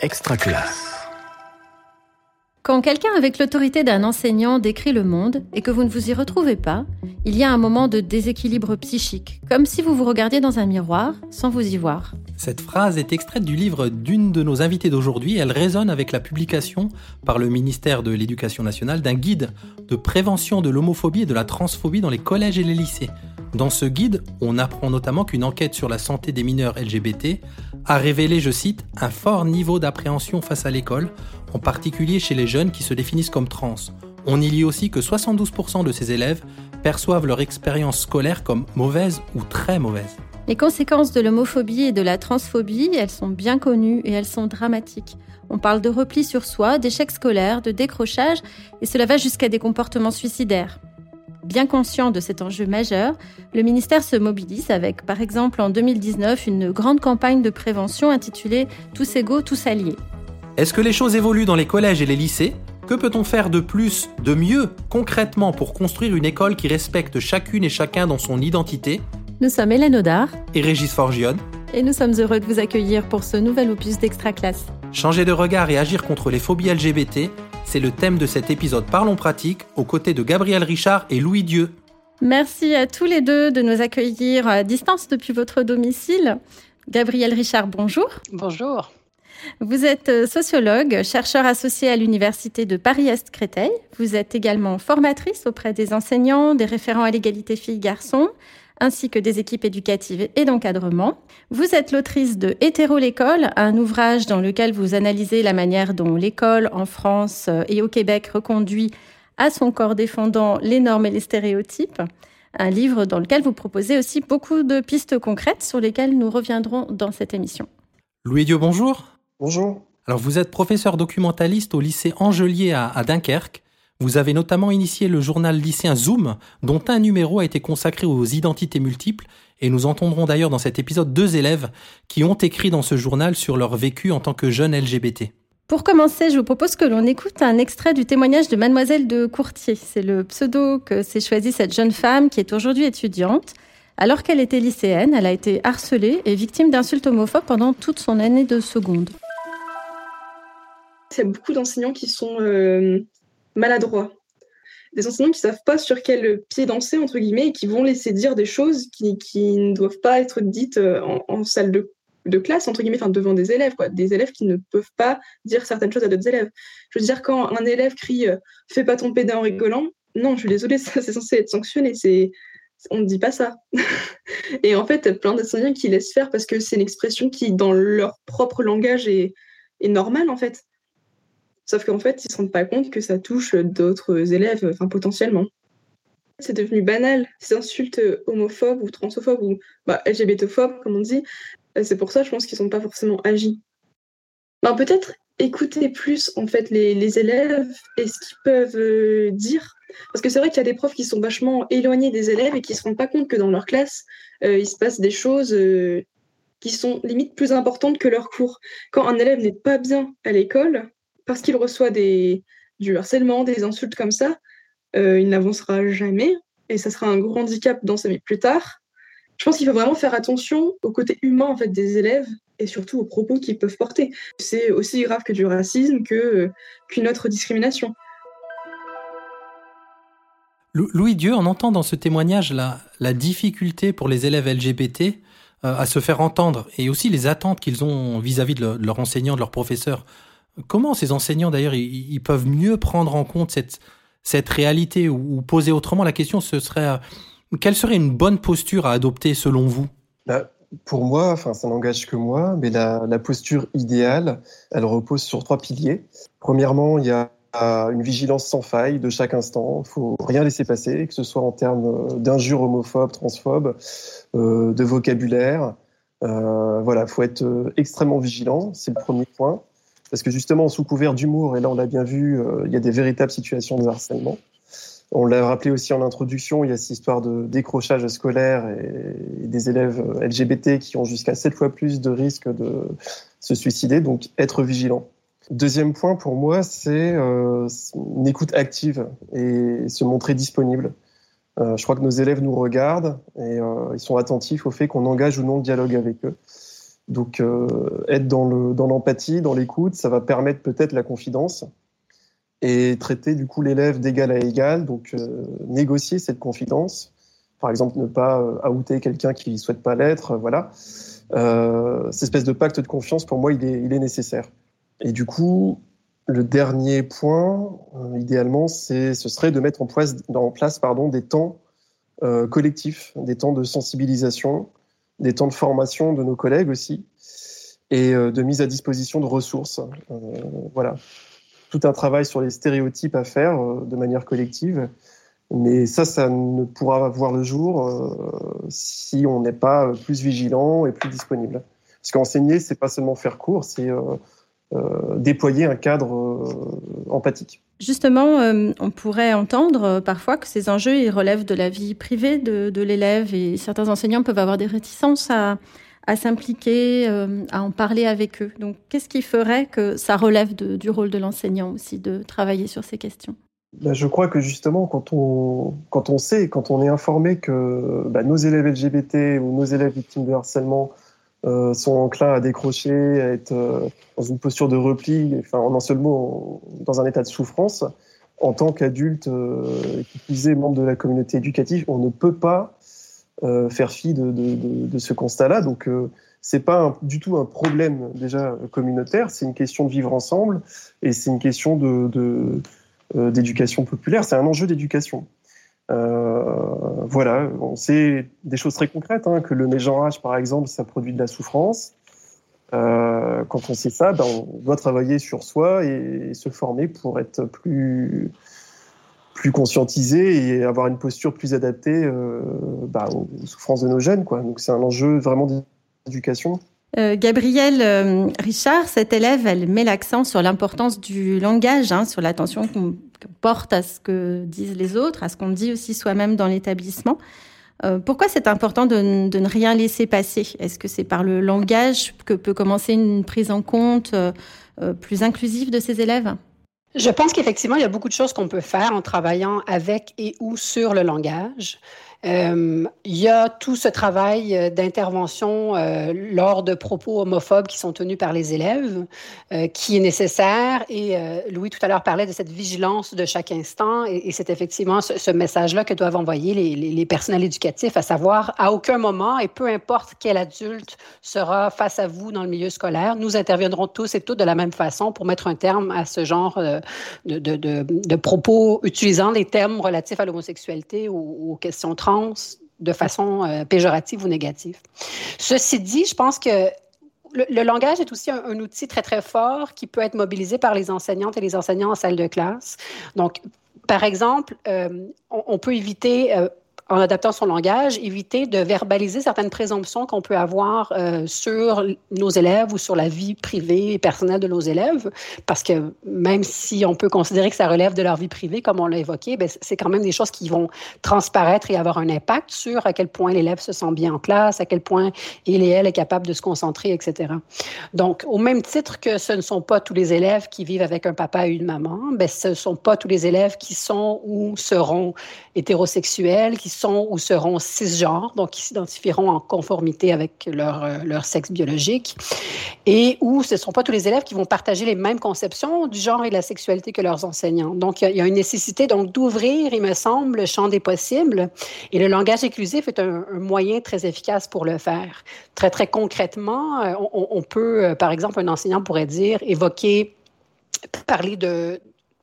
Extra classe. Quand quelqu'un avec l'autorité d'un enseignant décrit le monde et que vous ne vous y retrouvez pas, il y a un moment de déséquilibre psychique, comme si vous vous regardiez dans un miroir sans vous y voir. Cette phrase est extraite du livre d'une de nos invitées d'aujourd'hui. Elle résonne avec la publication par le ministère de l'Éducation nationale d'un guide de prévention de l'homophobie et de la transphobie dans les collèges et les lycées. Dans ce guide, on apprend notamment qu'une enquête sur la santé des mineurs LGBT a révélé, je cite, un fort niveau d'appréhension face à l'école, en particulier chez les jeunes qui se définissent comme trans. On y lit aussi que 72% de ces élèves perçoivent leur expérience scolaire comme mauvaise ou très mauvaise. Les conséquences de l'homophobie et de la transphobie, elles sont bien connues et elles sont dramatiques. On parle de repli sur soi, d'échec scolaire, de décrochage, et cela va jusqu'à des comportements suicidaires. Bien conscient de cet enjeu majeur, le ministère se mobilise avec, par exemple, en 2019, une grande campagne de prévention intitulée Tous égaux, tous alliés. Est-ce que les choses évoluent dans les collèges et les lycées? Que peut-on faire de plus, de mieux, concrètement, pour construire une école qui respecte chacune et chacun dans son identité? Nous sommes Hélène Audard et Régis Forgione. Et nous sommes heureux de vous accueillir pour ce nouvel opus d'Extra Classe. Changer de regard et agir contre les phobies LGBT, c'est le thème de cet épisode Parlons pratique, aux côtés de Gabriel Richard et Louis Dieu. Merci à tous les deux de nous accueillir à distance depuis votre domicile. Gabriel Richard, bonjour. Bonjour. Vous êtes euh, sociologue, chercheur associé à l'Université de Paris-Est Créteil. Vous êtes également formatrice auprès des enseignants, des référents à l'égalité filles-garçons, ainsi que des équipes éducatives et d'encadrement. Vous êtes l'autrice de Hétéro l'école, un ouvrage dans lequel vous analysez la manière dont l'école en France euh, et au Québec reconduit à son corps défendant les normes et les stéréotypes. Un livre dans lequel vous proposez aussi beaucoup de pistes concrètes sur lesquelles nous reviendrons dans cette émission. Louis Dieu, bonjour. Bonjour. Alors vous êtes professeur documentaliste au lycée Angelier à, Dunkerque. Vous avez notamment initié le journal lycéen Zoom, dont un numéro a été consacré aux identités multiples, et nous entendrons d'ailleurs dans cet épisode deux élèves qui ont écrit dans ce journal sur leur vécu en tant que jeunes LGBT. Pour commencer, je vous propose que l'on écoute un extrait du témoignage de Mademoiselle de Courtier. C'est le pseudo que s'est choisi cette jeune femme qui est aujourd'hui étudiante. Alors qu'elle était lycéenne, elle a été harcelée et victime d'insultes homophobes pendant toute son année de seconde. Il y a beaucoup d'enseignants qui sont euh, maladroits. Des enseignants qui ne savent pas sur quel pied danser, entre guillemets, et qui vont laisser dire des choses qui, ne doivent pas être dites euh, en, salle de, classe, entre guillemets, enfin, devant des élèves, quoi. Des élèves qui ne peuvent pas dire certaines choses à d'autres élèves. Je veux dire, quand un élève crie euh, Fais pas ton pédé en rigolant », non, je suis désolée, c'est censé être sanctionné. C'est on ne dit pas ça. et en fait, plein d'enseignants qui laissent faire parce que c'est une expression qui, dans leur propre langage, est normale, en fait. Sauf qu'en fait, ils ne se rendent pas compte que ça touche d'autres élèves, potentiellement. C'est devenu banal, ces insultes homophobes ou transophobes ou bah, comme on dit. C'est pour ça, je pense qu'ils ne sont pas forcément agis. Ben, peut-être écouter plus en fait les, élèves et ce qu'ils peuvent euh, dire. Parce que c'est vrai qu'il y a des profs qui sont vachement éloignés des élèves et qui ne se rendent pas compte que dans leur classe, euh, il se passe des choses euh, qui sont limite plus importantes que leur cours. Quand un élève n'est pas bien à l'école, parce qu'il reçoit du harcèlement, des insultes comme ça, euh, il n'avancera jamais et ça sera un gros handicap dans sa vie plus tard. Je pense qu'il faut vraiment faire attention au côté humain en fait des élèves et surtout aux propos qu'ils peuvent porter. C'est aussi grave que du racisme euh, qu'une autre discrimination. Louis Dieu, on entend dans ce témoignage la, la difficulté pour les élèves LGBT euh, à se faire entendre et aussi les attentes qu'ils ont vis-à-vis de, de leurs enseignants, de leurs professeurs. Comment ces enseignants, d'ailleurs, ils, peuvent mieux prendre en compte cette, cette réalité ou, poser autrement la question, ce serait euh, quelle serait une bonne posture à adopter selon vous? Bah, Pour moi, enfin, ça n'engage que moi, mais la, posture idéale, elle repose sur trois piliers. Premièrement, il y a une vigilance sans faille de chaque instant. Il faut rien laisser passer, que ce soit en termes d'injures homophobes, transphobes, euh, de vocabulaire. Euh, voilà, faut être extrêmement vigilant. C'est le premier point parce que justement, sous couvert d'humour, et là on l'a bien vu, euh, il y a des véritables situations de harcèlement. On l'a rappelé aussi en introduction, il y a cette histoire de décrochage scolaire et, des élèves euh, LGBT qui ont jusqu'à 7 fois plus de risques de se suicider, donc être vigilant. Deuxième point pour moi, c'est euh, une écoute active et se montrer disponible. je crois que nos élèves nous regardent et ils sont attentifs au fait qu'on engage ou non le dialogue avec eux. Donc, être dans l'empathie, dans l'écoute, ça va permettre peut-être la confidence et traiter du coup l'élève d'égal à égal, donc négocier cette confidence. Par exemple, ne pas outer quelqu'un qui ne souhaite pas l'être, voilà. cette espèce de pacte de confiance, pour moi, il est, nécessaire. Et du coup, le dernier point, euh, idéalement, ce serait de mettre en place, en place pardon, des temps euh, collectifs, des temps de sensibilisation, des temps de formation de nos collègues aussi, et euh, de mise à disposition de ressources. voilà, tout un travail sur les stéréotypes à faire de manière collective. Mais ça, ça ne pourra voir le jour si on n'est pas plus vigilant et plus disponible. Parce qu'enseigner, c'est pas seulement faire cours, c'est euh, déployer un cadre euh, empathique. Justement, euh, on pourrait entendre parfois que ces enjeux ils relèvent de la vie privée de, l'élève et certains enseignants peuvent avoir des réticences à, s'impliquer, à en parler avec eux. Donc, qu'est-ce qui ferait que ça relève du rôle de l'enseignant aussi de travailler sur ces questions? Ben, je crois que justement, quand on, quand on sait, quand on est informé que ben, nos élèves LGBT ou nos élèves victimes de harcèlement euh, sont enclins à décrocher, à être euh, dans une posture de repli, en un seul mot, dans un état de souffrance. En tant qu'adulte, euh, qui membre de la communauté éducative, on ne peut pas faire fi de, ce constat-là. Donc, c'est pas du tout un problème déjà communautaire, c'est une question de vivre ensemble et c'est une question d'éducation populaire. C'est un enjeu d'éducation. Euh, voilà, on sait des choses très concrètes, hein, que le mégenrage, par exemple, ça produit de la souffrance. Euh, quand on sait ça, ben, on doit travailler sur soi et, se former pour être plus, plus conscientisé et avoir une posture plus adaptée euh, bah, aux souffrances de nos jeunes. Quoi. Donc c'est un enjeu vraiment d'éducation. Euh, Gabrielle Richard, cette élève, elle met l'accent sur l'importance du langage, hein, sur l'attention qu'on porte à ce que disent les autres, à ce qu'on dit aussi soi-même dans l'établissement. Euh, pourquoi c'est important de, ne rien laisser passer? Est-ce que c'est par le langage que peut commencer une prise en compte plus inclusive de ces élèves? Je pense qu'effectivement, il y a beaucoup de choses qu'on peut faire en travaillant avec et ou sur le langage. Euh, il y a tout ce travail euh, d'intervention euh, lors de propos homophobes qui sont tenus par les élèves, qui est nécessaire. Et Louis tout à l'heure parlait de cette vigilance de chaque instant, et, c'est effectivement ce, message-là que doivent envoyer les, personnels éducatifs, à savoir à aucun moment, et peu importe quel adulte sera face à vous dans le milieu scolaire, nous interviendrons tous et toutes de la même façon pour mettre un terme à ce genre de, de, propos utilisant les termes relatifs à l'homosexualité ou aux questions trans de façon euh, péjorative ou négative. Ceci dit, je pense que le, langage est aussi un, outil très, très fort qui peut être mobilisé par les enseignantes et les enseignants en salle de classe. Donc, par exemple, euh, on, peut éviter euh, en adaptant son langage, éviter de verbaliser certaines présomptions qu'on peut avoir euh, sur nos élèves ou sur la vie privée et personnelle de nos élèves, parce que même si on peut considérer que ça relève de leur vie privée, comme on l'a évoqué, ben, c'est quand même des choses qui vont transparaître et avoir un impact sur à quel point l'élève se sent bien en classe, à quel point il et elle est capable de se concentrer, etc. Donc, au même titre que ce ne sont pas tous les élèves qui vivent avec un papa et une maman, ben, ce ne sont pas tous les élèves qui sont ou seront hétérosexuels, qui sont ou seront cisgenres, donc qui s'identifieront en conformité avec leur, euh, leur sexe biologique, et où ce ne sont pas tous les élèves qui vont partager les mêmes conceptions du genre et de la sexualité que leurs enseignants. Donc, il y, a une nécessité d'ouvrir, il me semble, le champ des possibles, et le langage inclusif est un, moyen très efficace pour le faire. Très, très concrètement, euh, on, on peut, euh, par exemple, un enseignant pourrait dire, évoquer parler de,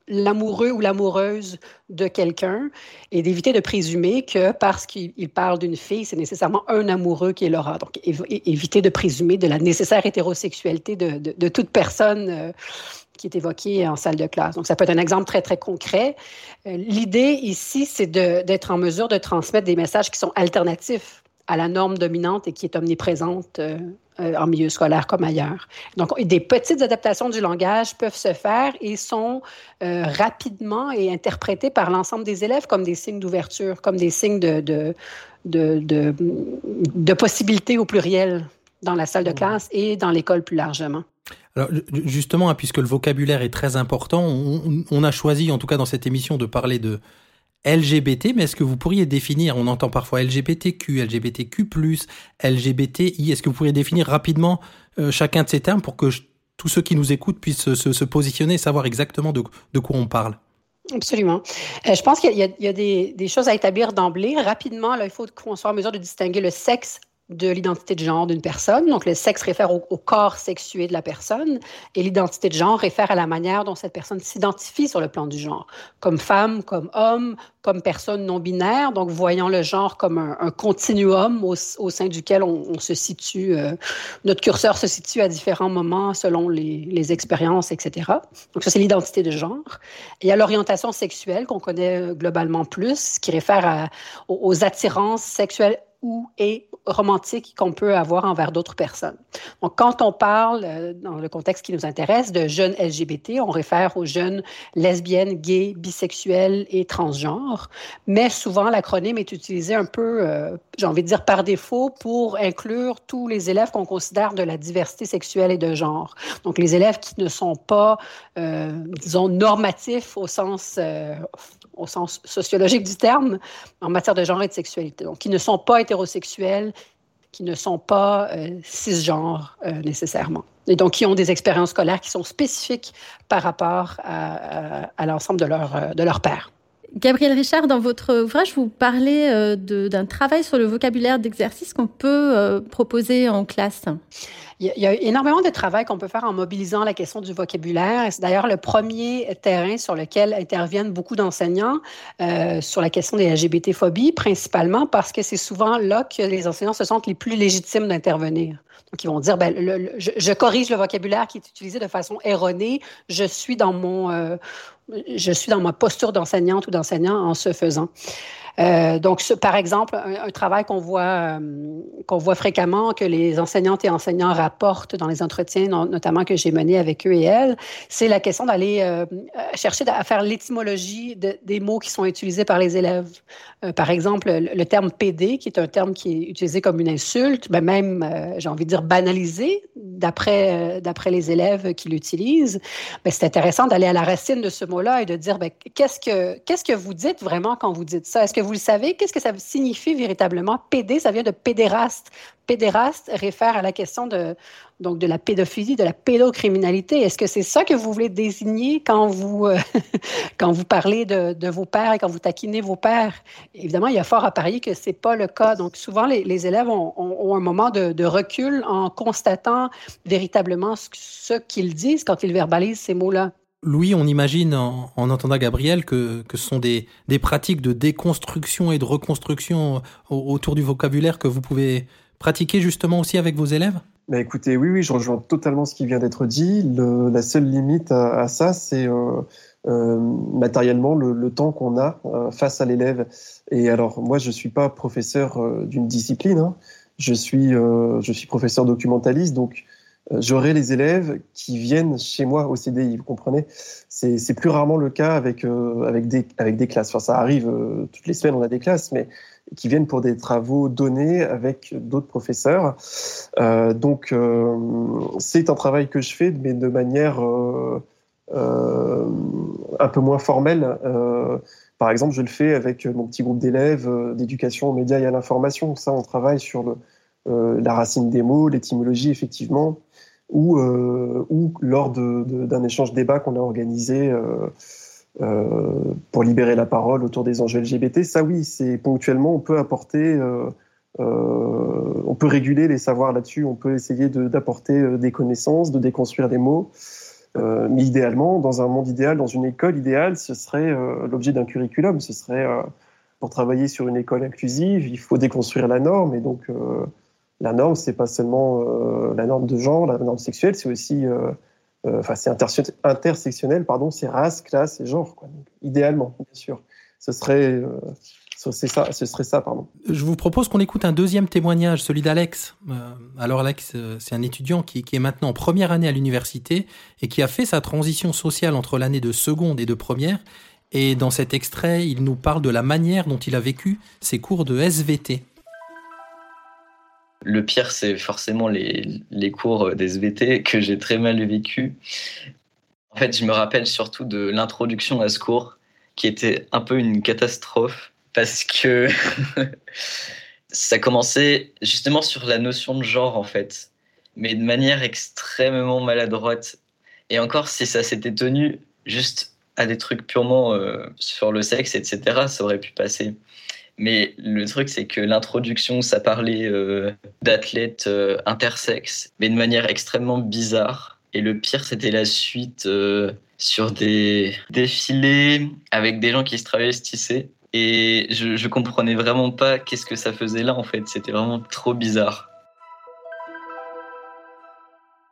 l'amoureux ou l'amoureuse de quelqu'un et d'éviter de présumer que parce qu'il parle d'une fille, c'est nécessairement un amoureux qui l'aura. Donc, éviter de présumer de la nécessaire hétérosexualité de, toute personne euh, qui est évoquée en salle de classe. Donc, ça peut être un exemple très, très concret. Euh, l'idée ici, c'est d'être en mesure de transmettre des messages qui sont alternatifs à la norme dominante et qui est omniprésente euh, en milieu scolaire comme ailleurs. Donc, des petites adaptations du langage peuvent se faire et sont euh, rapidement et interprétées par l'ensemble des élèves comme des signes d'ouverture, comme des signes de, de, de, de, possibilités au pluriel dans la salle de mmh. classe et dans l'école plus largement. Alors justement, hein, puisque le vocabulaire est très important, on, on, a choisi, en tout cas dans cette émission, de parler de LGBT, mais est-ce que vous pourriez définir, on entend parfois LGBTQ, LGBTQ+, LGBTI, est-ce que vous pourriez définir rapidement euh, chacun de ces termes pour que tous ceux qui nous écoutent puissent se, positionner et savoir exactement de, quoi on parle? Absolument. Euh, je pense qu'il y a, des, choses à établir d'emblée. Rapidement, il faut qu'on soit en mesure de distinguer le sexe de l'identité de genre d'une personne. Donc, le sexe réfère au, corps sexué de la personne et l'identité de genre réfère à la manière dont cette personne s'identifie sur le plan du genre, comme femme, comme homme, comme personne non binaire. Donc, voyant le genre comme un, continuum au, sein duquel on, se situe, euh, notre curseur se situe à différents moments selon les, expériences, etc. Donc, ça, c'est l'identité de genre. Et il y a l'orientation sexuelle qu'on connaît globalement plus, qui réfère aux attirances sexuelles et romantique qu'on peut avoir envers d'autres personnes. Donc, quand on parle, euh, dans le contexte qui nous intéresse, de jeunes LGBT, on réfère aux jeunes lesbiennes, gays, bisexuels et transgenres, mais souvent l'acronyme est utilisé un peu, euh, j'ai envie de dire par défaut, pour inclure tous les élèves qu'on considère de la diversité sexuelle et de genre. Donc, les élèves qui ne sont pas, euh, disons, normatifs au sens au sens sociologique du terme, en matière de genre et de sexualité. Donc, qui ne sont pas hétérosexuels, qui ne sont pas euh, cisgenres euh, nécessairement. Et donc, qui ont des expériences scolaires qui sont spécifiques par rapport à, l'ensemble de leur, euh, de leur père. Gabriel Richard, dans votre ouvrage, vous parlez d'un travail sur le vocabulaire d'exercice qu'on peut proposer en classe. Il y, a, énormément de travail qu'on peut faire en mobilisant la question du vocabulaire. C'est d'ailleurs le premier terrain sur lequel interviennent beaucoup d'enseignants euh, sur la question des LGBT-phobies, principalement parce que c'est souvent là que les enseignants se sentent les plus légitimes d'intervenir. Donc, ils vont dire, ben, je, corrige le vocabulaire qui est utilisé de façon erronée. Je suis dans mon, euh, je suis dans ma posture d'enseignante ou d'enseignant en ce faisant. Euh, donc, par exemple, un, travail qu'on voit, euh, voit fréquemment, que les enseignantes et enseignants rapportent dans les entretiens, notamment que j'ai menés avec eux et elles, c'est la question d'aller euh, chercher à faire l'étymologie des mots qui sont utilisés par les élèves. par exemple, le, terme PD, qui est un terme qui est utilisé comme une insulte, ben même, j'ai envie de dire banalisé, d'après d'après les élèves qui l'utilisent. Ben, c'est intéressant d'aller à la racine de ce mot-là et de dire ben, qu'est-ce que qu'est-ce que vous dites vraiment quand vous dites ça? Est-ce que vous le savez, qu'est-ce que ça signifie véritablement? PD, ça vient de pédéraste. Pédéraste réfère à la question de, donc de la pédophilie, de la pédocriminalité. Est-ce que c'est ça que vous voulez désigner quand vous, euh, quand vous parlez de, vos pères et quand vous taquinez vos pères? Évidemment, il y a fort à parier que ce n'est pas le cas. Donc, souvent, les, élèves ont, un moment de, recul en constatant véritablement ce qu'ils disent quand ils verbalisent ces mots-là. Louis, on imagine en, entendant Gabriel que, ce sont des, pratiques de déconstruction et de reconstruction autour du vocabulaire que vous pouvez pratiquer justement aussi avec vos élèves? Bah écoutez, oui, oui, je rejoins totalement ce qui vient d'être dit. la seule limite à, ça, c'est euh, euh, matériellement le, temps qu'on a euh, face à l'élève. Et alors, moi, je suis pas professeur d'une discipline. Hein. Je suis, je suis professeur documentaliste, donc j'aurai les élèves qui viennent chez moi au CDI, vous comprenez? C'est plus rarement le cas avec, avec, des, avec des classes. Enfin, ça arrive toutes les semaines, on a des classes, mais qui viennent pour des travaux donnés avec d'autres professeurs. Euh, donc, c'est un travail que je fais, mais de manière un peu moins formelle. par exemple, je le fais avec mon petit groupe d'élèves d'éducation aux médias et à l'information. Ça, on travaille sur la racine des mots, l'étymologie, effectivement ou, euh, ou lors d'un échange débat qu'on a organisé euh, euh, pour libérer la parole autour des enjeux LGBT. Ça, oui, c'est ponctuellement, on peut apporter, on peut réguler les savoirs là-dessus, on peut essayer d'apporter des connaissances, de déconstruire des mots. mais idéalement, dans un monde idéal, dans une école idéale, ce serait l'objet d'un curriculum. Ce serait pour travailler sur une école inclusive, il faut déconstruire la norme et donc la norme, c'est pas seulement euh, la norme de genre, la norme sexuelle, c'est aussi, euh, euh, enfin, c'est intersectionnel, pardon, c'est race, classe et genre. Idéalement, bien sûr, ce serait, c'est ça, ce serait ça, pardon. Je vous propose qu'on écoute un deuxième témoignage, celui d'Alex. alors Alex, c'est un étudiant qui, qui, est maintenant en première année à l'université et qui a fait sa transition sociale entre l'année de seconde et de première. Et dans cet extrait, il nous parle de la manière dont il a vécu ses cours de SVT. Le pire, c'est forcément les, les cours d'SVT que j'ai très mal vécu. En fait, je me rappelle surtout de l'introduction à ce cours qui était un peu une catastrophe parce que ça commençait justement sur la notion de genre en fait, mais de manière extrêmement maladroite. Et encore, si ça s'était tenu juste à des trucs purement euh, sur le sexe, etc., ça aurait pu passer. Mais le truc, c'est que l'introduction, ça parlait euh, d'athlètes euh, intersexes, mais de manière extrêmement bizarre. Et le pire, c'était la suite sur des défilés avec des gens qui se travestissaient. Et je comprenais vraiment pas qu'est-ce que ça faisait là, en fait. C'était vraiment trop bizarre.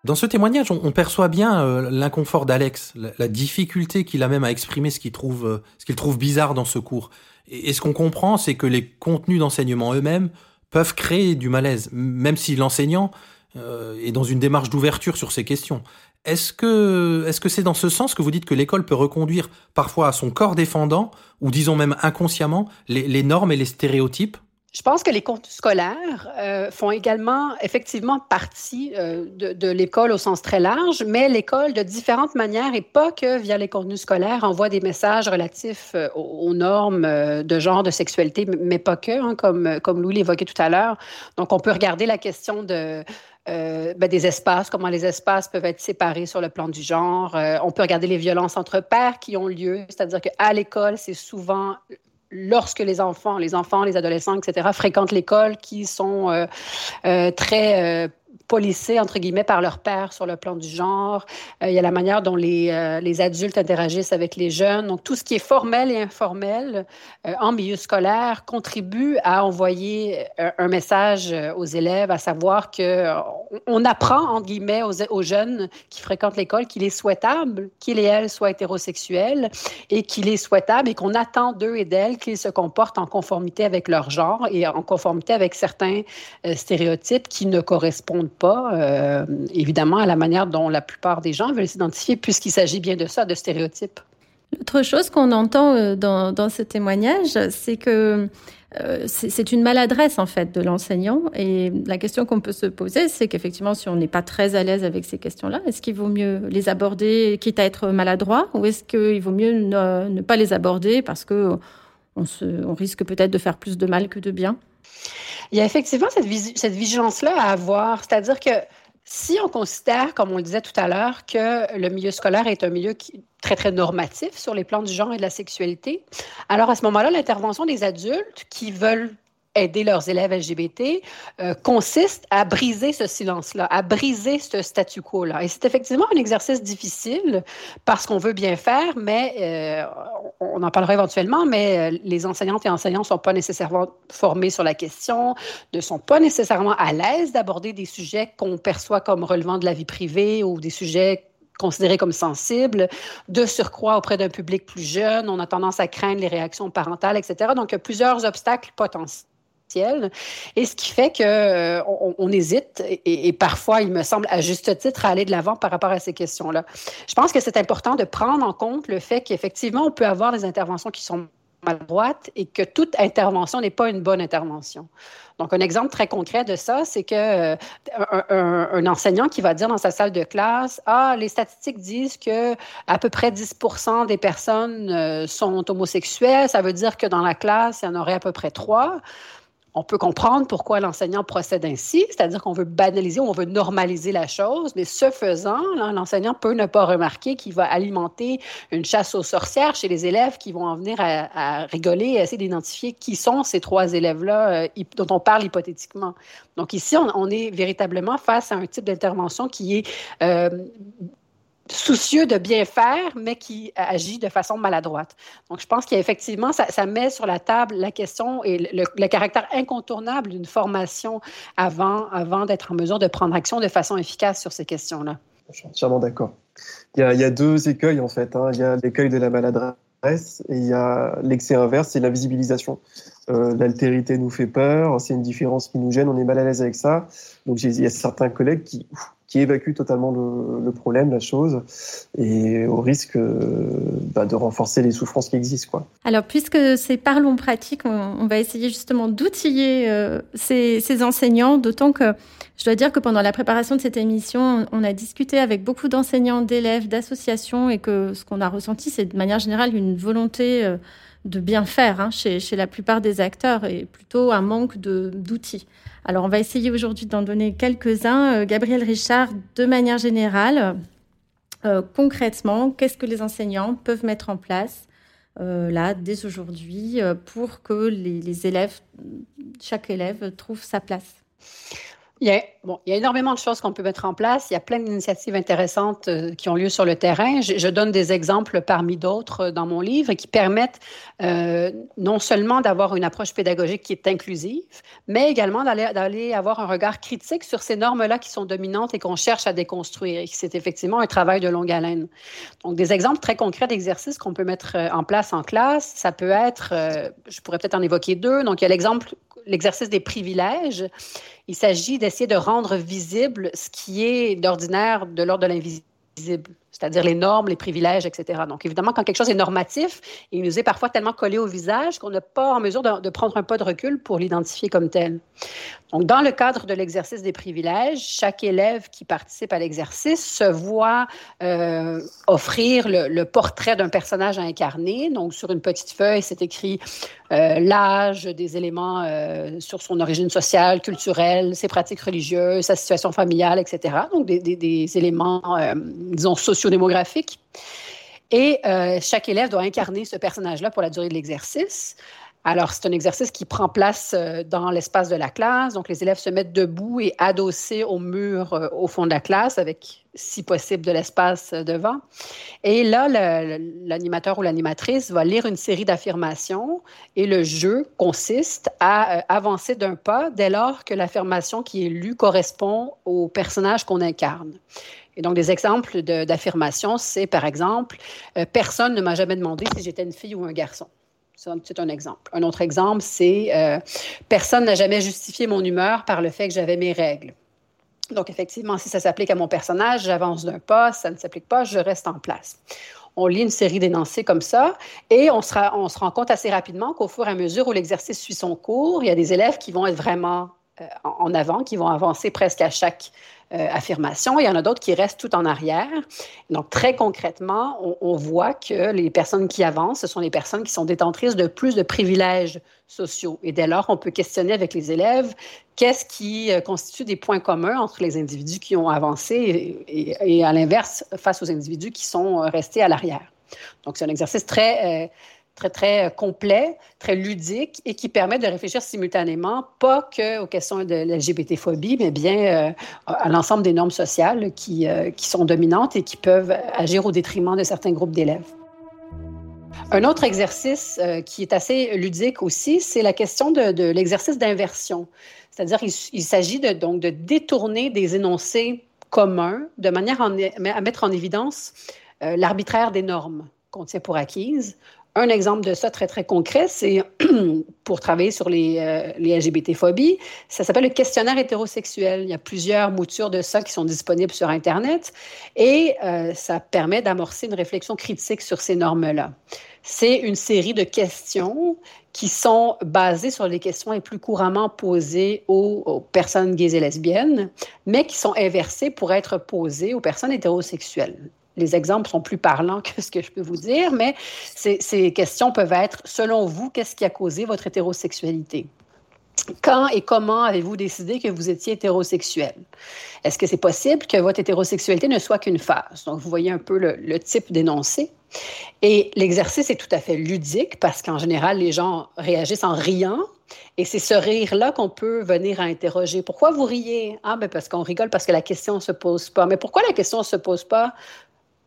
Dans ce témoignage, on, perçoit bien euh, l'inconfort d'Alex, la, difficulté qu'il a même à exprimer ce qu'il trouve, euh, ce qu'il trouve bizarre dans ce cours. Et, ce qu'on comprend, c'est que les contenus d'enseignement eux-mêmes peuvent créer du malaise, même si l'enseignant euh, est dans une démarche d'ouverture sur ces questions. Est-ce que est-ce que c'est dans ce sens que vous dites que l'école peut reconduire parfois à son corps défendant, ou disons même inconsciemment, les normes et les stéréotypes? Je pense que les contenus scolaires euh, font également effectivement partie euh, de, l'école au sens très large, mais l'école de différentes manières et pas que via les contenus scolaires envoie des messages relatifs euh, aux, normes de genre, de sexualité, mais pas que, hein, comme, comme Louis l'évoquait tout à l'heure. Donc on peut regarder la question ben, des espaces, comment les espaces peuvent être séparés sur le plan du genre. On peut regarder les violences entre pairs qui ont lieu, c'est-à-dire qu'à l'école, c'est souvent lorsque les enfants, les enfants, les adolescents, etc., fréquentent l'école, qui sont euh, euh, très euh, policés, entre guillemets, par leur père sur le plan du genre. il y a la manière dont les, les, adultes interagissent avec les jeunes. Donc, tout ce qui est formel et informel en milieu scolaire contribue à envoyer un, message aux élèves, à savoir que on apprend, entre guillemets, aux, aux jeunes qui fréquentent l'école qu'il est souhaitable qu'ils et elles soient hétérosexuels et qu'il est souhaitable et qu'on attend d'eux et d'elles qu'ils se comportent en conformité avec leur genre et en conformité avec certains euh, stéréotypes qui ne correspondent pas, euh, évidemment, à la manière dont la plupart des gens veulent s'identifier, puisqu'il s'agit bien de ça, de stéréotypes. L'autre chose qu'on entend euh, dans, dans, ce témoignage, c'est que euh, c'est une maladresse en fait de l'enseignant. Et la question qu'on peut se poser, c'est qu'effectivement, si on n'est pas très à l'aise avec ces questions-là, est-ce qu'il vaut mieux les aborder quitte à être maladroit, ou est-ce qu'il vaut mieux ne, pas les aborder parce que on, se, on risque peut-être de faire plus de mal que de bien? Il y a effectivement cette, vigilance-là à avoir, c'est-à-dire que si on considère, comme on le disait tout à l'heure, que le milieu scolaire est un milieu qui, très, très normatif sur les plans du genre et de la sexualité, alors à ce moment-là, l'intervention des adultes qui veulent aider leurs élèves LGBT euh, consiste à briser ce silence-là, à briser ce statu quo-là. Et c'est effectivement un exercice difficile parce qu'on veut bien faire, mais euh, on en parlera éventuellement, mais euh, les enseignantes et enseignants ne sont pas nécessairement formés sur la question, ne sont pas nécessairement à l'aise d'aborder des sujets qu'on perçoit comme relevant de la vie privée ou des sujets considérés comme sensibles, de surcroît auprès d'un public plus jeune, on a tendance à craindre les réactions parentales, etc. Donc, il y a plusieurs obstacles potentiels et ce qui fait qu'on euh, on hésite et, parfois, il me semble, à juste titre, à aller de l'avant par rapport à ces questions-là. Je pense que c'est important de prendre en compte le fait qu'effectivement, on peut avoir des interventions qui sont maladroites et que toute intervention n'est pas une bonne intervention. Donc, un exemple très concret de ça, c'est que euh, enseignant qui va dire dans sa salle de classe, ah, les statistiques disent que à peu près 10% des personnes euh, sont homosexuelles, ça veut dire que dans la classe, il y en aurait à peu près trois on peut comprendre pourquoi l'enseignant procède ainsi, c'est-à-dire qu'on veut banaliser, on veut normaliser la chose, mais ce faisant, l'enseignant peut ne pas remarquer qu'il va alimenter une chasse aux sorcières chez les élèves qui vont en venir à, rigoler et essayer d'identifier qui sont ces trois élèves-là euh, dont on parle hypothétiquement. Donc ici, on, est véritablement face à un type d'intervention qui est euh, soucieux de bien faire, mais qui agit de façon maladroite. Donc, je pense qu'effectivement, ça, ça met sur la table la question et le, caractère incontournable d'une formation avant, avant d'être en mesure de prendre action de façon efficace sur ces questions-là. Je suis entièrement d'accord. Il, y a deux écueils, en fait. Hein. Il y a l'écueil de la maladresse et il y a l'excès inverse, c'est l'invisibilisation. Euh, L'altérité nous fait peur, c'est une différence qui nous gêne, on est mal à l'aise avec ça. Donc, il y a certains collègues qui, qui évacue totalement le, problème, la chose, et au risque bah, de renforcer les souffrances qui existent. Quoi. Alors, puisque c'est parlons pratique, on, va essayer justement d'outiller ces, ces, enseignants, d'autant que je dois dire que pendant la préparation de cette émission, on a discuté avec beaucoup d'enseignants, d'élèves, d'associations, et que ce qu'on a ressenti, c'est de manière générale une volonté de bien faire hein, chez, la plupart des acteurs et plutôt un manque d'outils. Alors on va essayer aujourd'hui d'en donner quelques-uns. Euh, Gabriel Richard, de manière générale, euh, concrètement, qu'est-ce que les enseignants peuvent mettre en place euh, là dès aujourd'hui pour que les, les élèves, chaque élève trouve sa place? Il y, a, énormément de choses qu'on peut mettre en place. Il y a plein d'initiatives intéressantes euh, qui ont lieu sur le terrain. Je, donne des exemples parmi d'autres euh, dans mon livre qui permettent euh, non seulement d'avoir une approche pédagogique qui est inclusive, mais également d'aller avoir un regard critique sur ces normes-là qui sont dominantes et qu'on cherche à déconstruire. C'est effectivement un travail de longue haleine. Donc, des exemples très concrets d'exercices qu'on peut mettre en place en classe, ça peut être, je pourrais peut-être en évoquer deux. Donc, il y a l'exemple l'exercice des privilèges. Il s'agit d'essayer de rendre visible ce qui est d'ordinaire de l'ordre de l'invisible c'est-à-dire les normes, les privilèges, etc. Donc, évidemment, quand quelque chose est normatif, il nous est parfois tellement collé au visage qu'on n'est pas en mesure de, prendre un pas de recul pour l'identifier comme tel. Donc, dans le cadre de l'exercice des privilèges, chaque élève qui participe à l'exercice se voit euh, offrir le, portrait d'un personnage à incarner. Donc, sur une petite feuille, c'est écrit euh, l'âge, des éléments euh, sur son origine sociale, culturelle, ses pratiques religieuses, sa situation familiale, etc. Donc, des, éléments, disons, sociaux démographique Et euh, chaque élève doit incarner ce personnage-là pour la durée de l'exercice. Alors, c'est un exercice qui prend place euh, dans l'espace de la classe. Donc, les élèves se mettent debout et adossés au mur euh, au fond de la classe, avec, si possible, de l'espace devant. Et là, l'animateur ou l'animatrice va lire une série d'affirmations et le jeu consiste à avancer d'un pas dès lors que l'affirmation qui est lue correspond au personnage qu'on incarne. Et donc, des exemples d'affirmations, c'est par exemple, euh, personne ne m'a jamais demandé si j'étais une fille ou un garçon. C'est un exemple. Un autre exemple, c'est euh, personne n'a jamais justifié mon humeur par le fait que j'avais mes règles. Donc, effectivement, si ça s'applique à mon personnage, j'avance d'un pas. Ça ne s'applique pas, je reste en place. On lit une série d'énoncés comme ça et on se, rend compte assez rapidement qu'au fur et à mesure où l'exercice suit son cours, il y a des élèves qui vont être vraiment en avant, qui vont avancer presque à chaque euh, affirmation. Il y en a d'autres qui restent tout en arrière. Donc, très concrètement, on, voit que les personnes qui avancent, ce sont les personnes qui sont détentrices de plus de privilèges sociaux. Et dès lors, on peut questionner avec les élèves qu'est-ce qui euh, constitue des points communs entre les individus qui ont avancé et, à l'inverse, face aux individus qui sont restés à l'arrière. Donc, c'est un exercice très très, très euh, complet, très ludique et qui permet de réfléchir simultanément, pas que aux questions de l'LGBT-phobie, mais bien euh, à l'ensemble des normes sociales qui, euh, qui sont dominantes et qui peuvent agir au détriment de certains groupes d'élèves. Un autre exercice qui est assez ludique aussi, c'est la question de, de l'exercice d'inversion. C'est-à-dire qu'il s'agit de, donc de détourner des énoncés communs de manière à mettre en évidence l'arbitraire des normes qu'on tient pour acquises un exemple de ça très, très concret, c'est pour travailler sur les, euh, les LGBT-phobies, ça s'appelle le questionnaire hétérosexuel. Il y a plusieurs moutures de ça qui sont disponibles sur Internet et euh, ça permet d'amorcer une réflexion critique sur ces normes-là. C'est une série de questions qui sont basées sur les questions les plus couramment posées aux, aux, personnes gays et lesbiennes, mais qui sont inversées pour être posées aux personnes hétérosexuelles les exemples sont plus parlants que ce que je peux vous dire, mais ces, questions peuvent être, selon vous, qu'est-ce qui a causé votre hétérosexualité? Quand et comment avez-vous décidé que vous étiez hétérosexuel? Est-ce que c'est possible que votre hétérosexualité ne soit qu'une phase? Donc, vous voyez un peu le, le type d'énoncé. Et l'exercice est tout à fait ludique parce qu'en général, les gens réagissent en riant. Et c'est ce rire-là qu'on peut venir à interroger. Pourquoi vous riez? Ah, ben parce qu'on rigole parce que la question ne se pose pas. Mais pourquoi la question ne se pose pas?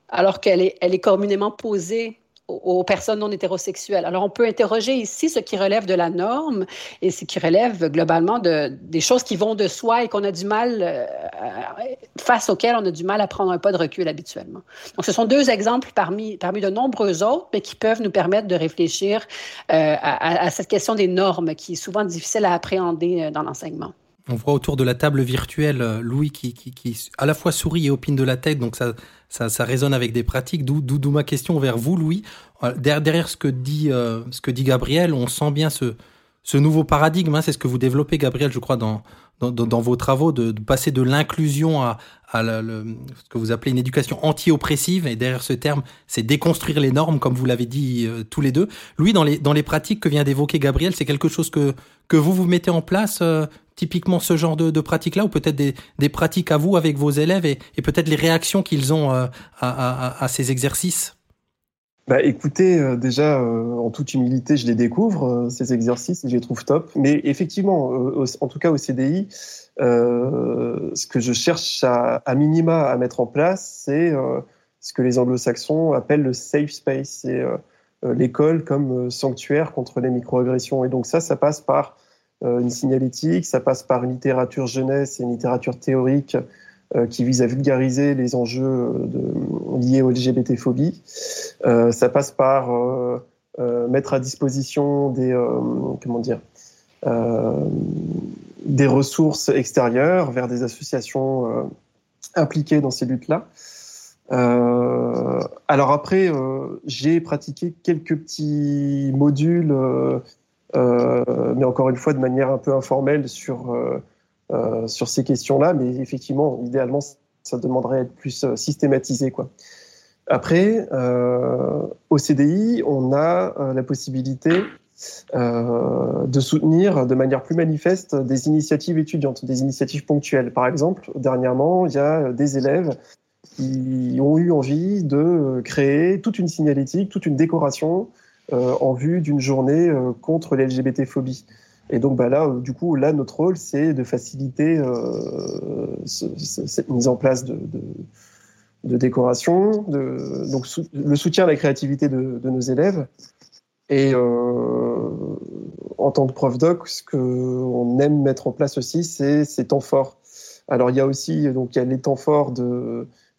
Alors qu'elle est, elle est communément posée aux personnes non hétérosexuelles. Alors, on peut interroger ici ce qui relève de la norme et ce qui relève globalement de, des choses qui vont de soi et qu'on a du mal, euh, face auxquelles on a du mal à prendre un pas de recul habituellement. Donc, ce sont deux exemples parmi, parmi de nombreux autres, mais qui peuvent nous permettre de réfléchir euh, à, cette question des normes qui est souvent difficile à appréhender euh, dans l'enseignement. On voit autour de la table virtuelle euh, Louis qui, qui, à la fois sourit et opine de la tête, donc ça, ça, ça résonne avec des pratiques. D'où ma question vers vous, Louis. Euh, derrière ce que dit, euh, ce que dit Gabriel, on sent bien ce, ce nouveau paradigme. Hein, c'est ce que vous développez, Gabriel, je crois, dans, dans, dans vos travaux, de, de passer de l'inclusion à, à le, ce que vous appelez une éducation anti-oppressive. Et derrière ce terme, c'est déconstruire les normes, comme vous l'avez dit tous les deux. Louis, dans les, dans les pratiques que vient d'évoquer Gabriel, c'est quelque chose que, que vous vous mettez en place typiquement ce genre de, de pratiques-là, ou peut-être des, des, pratiques à vous avec vos élèves et, et peut-être les réactions qu'ils ont euh, à, à, à, ces exercices? Bah, écoutez, euh, déjà, euh, en toute humilité, je les découvre, ces exercices, et je les trouve top. Mais effectivement, en tout cas au CDI, ce que je cherche à, à, minima à mettre en place, c'est ce que les anglo-saxons appellent le safe space. C'est l'école comme sanctuaire contre les microagressions. Et donc ça, ça passe par euh, une signalétique, ça passe par une littérature jeunesse et une littérature théorique euh, qui vise à vulgariser les enjeux euh, liés aux LGBT-phobie. ça passe par mettre à disposition des comment dire des ressources extérieures vers des associations impliquées dans ces luttes-là. Euh, alors après, euh, j'ai pratiqué quelques petits modules euh, mais encore une fois de manière un peu informelle sur, euh, euh, sur ces questions-là. Mais effectivement, idéalement, ça demanderait à être plus systématisé. Quoi. Après, au CDI, on a la possibilité de soutenir de manière plus manifeste des initiatives étudiantes, des initiatives ponctuelles. Par exemple, dernièrement, il y a des élèves qui ont eu envie de créer toute une signalétique, toute une décoration euh, en vue d'une journée euh, contre l'LGBT-phobie. Et donc bah là, euh, du coup, là, notre rôle, c'est de faciliter cette mise en place de, de, décoration, donc le soutien à la créativité de, nos élèves. Et en tant que prof doc, ce qu'on aime mettre en place aussi, c'est ces temps forts. Alors il y a aussi donc les temps forts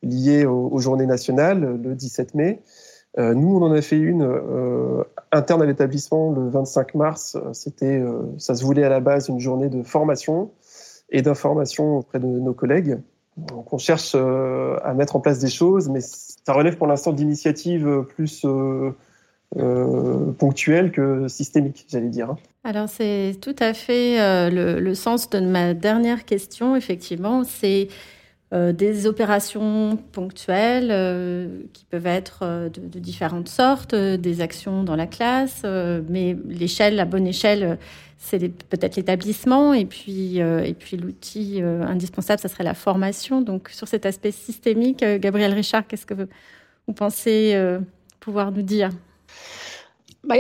liés aux journées nationales le 17 mai, euh, nous, on en a fait une euh, interne à l'établissement le 25 mars. C'était, euh, ça se voulait à la base une journée de formation et d'information auprès de nos collègues. Donc, on cherche à mettre en place des choses, mais ça relève pour l'instant d'initiatives plus ponctuelles que systémiques, j'allais dire. Hein. Alors c'est tout à fait le, le, sens de ma dernière question, effectivement. C'est euh, des opérations ponctuelles euh, qui peuvent être euh, de, de, différentes sortes, des actions dans la classe, mais l'échelle, la bonne échelle, c'est peut-être l'établissement, et puis, et puis l'outil indispensable, ça serait la formation. Donc sur cet aspect systémique, Gabriel Richard, qu'est-ce que vous pensez pouvoir nous dire?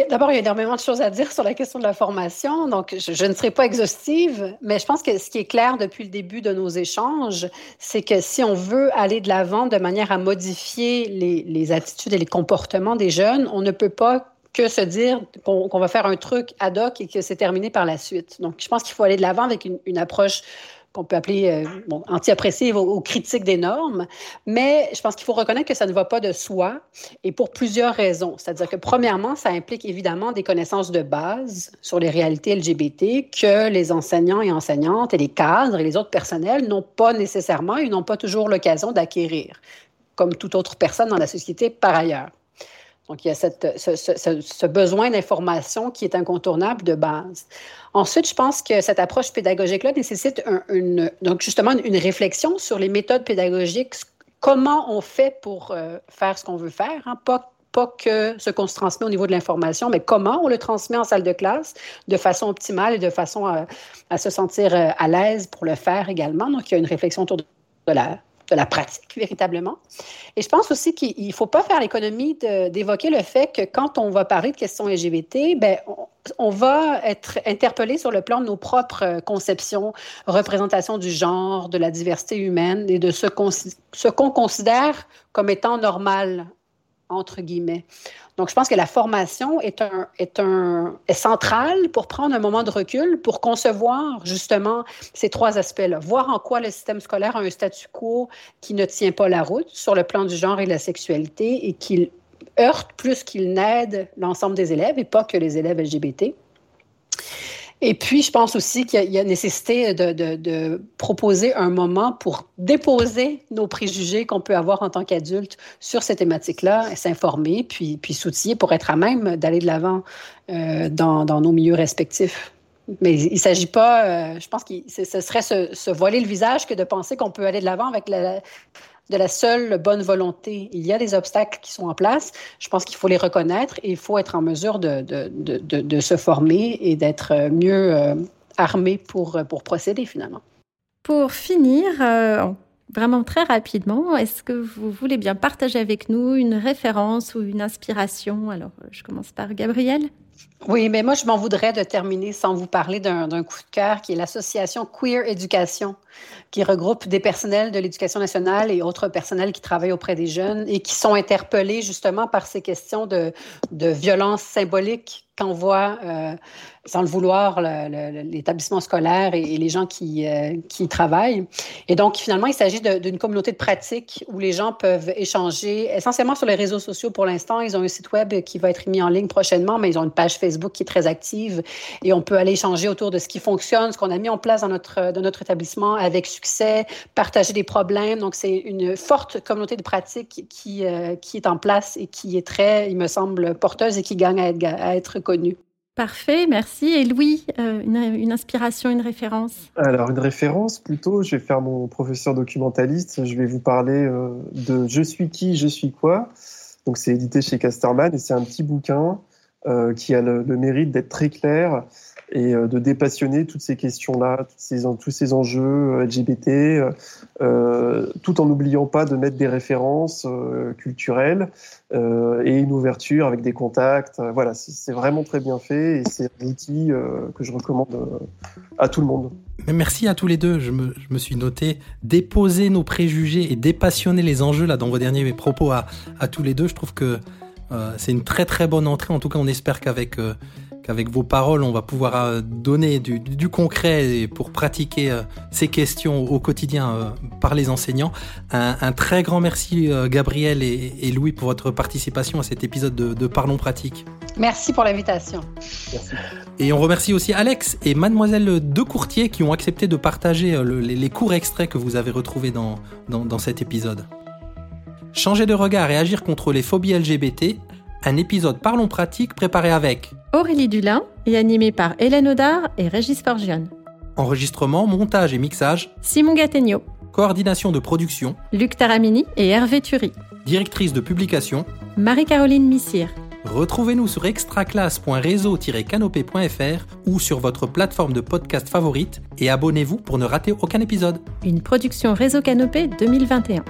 D'abord, il y a énormément de choses à dire sur la question de la formation, donc je, ne serai pas exhaustive, mais je pense que ce qui est clair depuis le début de nos échanges, c'est que si on veut aller de l'avant de manière à modifier les, attitudes et les comportements des jeunes, on ne peut pas que se dire qu'on va faire un truc ad hoc et que c'est terminé par la suite. Donc, je pense qu'il faut aller de l'avant avec une, une approche qu'on peut appeler euh, anti-oppressive ou, critique des normes, mais je pense qu'il faut reconnaître que ça ne va pas de soi et pour plusieurs raisons. C'est-à-dire que premièrement, ça implique évidemment des connaissances de base sur les réalités LGBT que les enseignants et enseignantes et les cadres et les autres personnels n'ont pas nécessairement et n'ont pas toujours l'occasion d'acquérir, comme toute autre personne dans la société par ailleurs. Donc, il y a cette, ce, besoin d'information qui est incontournable de base. Ensuite, je pense que cette approche pédagogique-là nécessite une, donc justement une réflexion sur les méthodes pédagogiques, comment on fait pour euh, faire ce qu'on veut faire, hein? pas, pas que ce qu'on se transmet au niveau de l'information, mais comment on le transmet en salle de classe de façon optimale et de façon à, à se sentir euh, à l'aise pour le faire également. Donc, il y a une réflexion autour de la de la pratique véritablement. Et je pense aussi qu'il ne faut pas faire l'économie d'évoquer le fait que quand on va parler de questions LGBT, ben, on, va être interpellé sur le plan de nos propres conceptions, représentations du genre, de la diversité humaine et de ce qu'on considère comme étant normal, entre guillemets. Donc, je pense que la formation est, un, est, un, centrale pour prendre un moment de recul, pour concevoir justement ces trois aspects-là. Voir en quoi le système scolaire a un statu quo qui ne tient pas la route sur le plan du genre et de la sexualité et qu'il heurte plus qu'il n'aide l'ensemble des élèves et pas que les élèves LGBT. Et puis, je pense aussi qu'il y, a nécessité de, proposer un moment pour déposer nos préjugés qu'on peut avoir en tant qu'adulte sur ces thématiques-là, s'informer, puis, puis s'outiller pour être à même d'aller de l'avant euh, dans, nos milieux respectifs. Mais il ne s'agit pas, euh, je pense que ce serait se, se, voiler le visage que de penser qu'on peut aller de l'avant avec la, de la seule bonne volonté. Il y a des obstacles qui sont en place. Je pense qu'il faut les reconnaître et il faut être en mesure de, de, se former et d'être mieux euh, armé pour, pour procéder finalement. Pour finir, euh, vraiment très rapidement, est-ce que vous voulez bien partager avec nous une référence ou une inspiration? Alors, je commence par Gabriel. Oui, mais moi, je m'en voudrais de terminer sans vous parler d'un coup de cœur qui est l'association Queer Éducation, qui regroupe des personnels de l'éducation nationale et autres personnels qui travaillent auprès des jeunes et qui sont interpellés justement par ces questions de, de violence symbolique qu'envoie, euh, sans le vouloir, l'établissement scolaire et, les gens qui, euh, qui y travaillent. Et donc, finalement, il s'agit d'une communauté de pratique où les gens peuvent échanger essentiellement sur les réseaux sociaux pour l'instant. Ils ont un site web qui va être mis en ligne prochainement, mais ils ont une page Facebook qui est très active et on peut aller échanger autour de ce qui fonctionne, ce qu'on a mis en place dans notre, dans notre établissement avec succès, partager des problèmes. Donc, c'est une forte communauté de pratique qui, euh, qui est en place et qui est très, il me semble, porteuse et qui gagne à être, à être connue. Parfait, merci. Et Louis, euh, une, inspiration, une référence? Alors, une référence, plutôt, je vais faire mon professeur documentaliste. Je vais vous parler euh, de Je suis qui, je suis quoi. Donc, c'est édité chez Casterman et c'est un petit bouquin euh, qui a le, mérite d'être très clair et euh, de dépassionner toutes ces questions-là, tous ces enjeux euh, LGBT, tout en n'oubliant pas de mettre des références culturelles et une ouverture avec des contacts. voilà, c'est vraiment très bien fait et c'est un outil que je recommande à tout le monde. Merci à tous les deux. Je me, suis noté déposer nos préjugés et dépassionner les enjeux là dans vos derniers propos à tous les deux. Je trouve que euh, c'est une très très bonne entrée. En tout cas, on espère qu'avec euh, qu'avec vos paroles, on va pouvoir euh, donner du, du, concret pour pratiquer ces questions au quotidien par les enseignants. Un, un, très grand merci Gabriel et, et, Louis pour votre participation à cet épisode de, de Parlons Pratique. Merci pour l'invitation. Et on remercie aussi Alex et Mademoiselle Decourtier qui ont accepté de partager les, les, courts extraits que vous avez retrouvés dans, dans, dans cet épisode. Changer de regard et agir contre les phobies LGBT, un épisode Parlons pratique préparé avec Aurélie Dulin et animé par Hélène Audard et Régis Forgione. Enregistrement, montage et mixage Simon Gattegno. Coordination de production Luc Taramini et Hervé Thury. Directrice de publication Marie-Caroline Missire. Retrouvez-nous sur extraclasse.réseau-canopé.fr ou sur votre plateforme de podcast favorite et abonnez-vous pour ne rater aucun épisode. Une production Réseau Canopé 2021.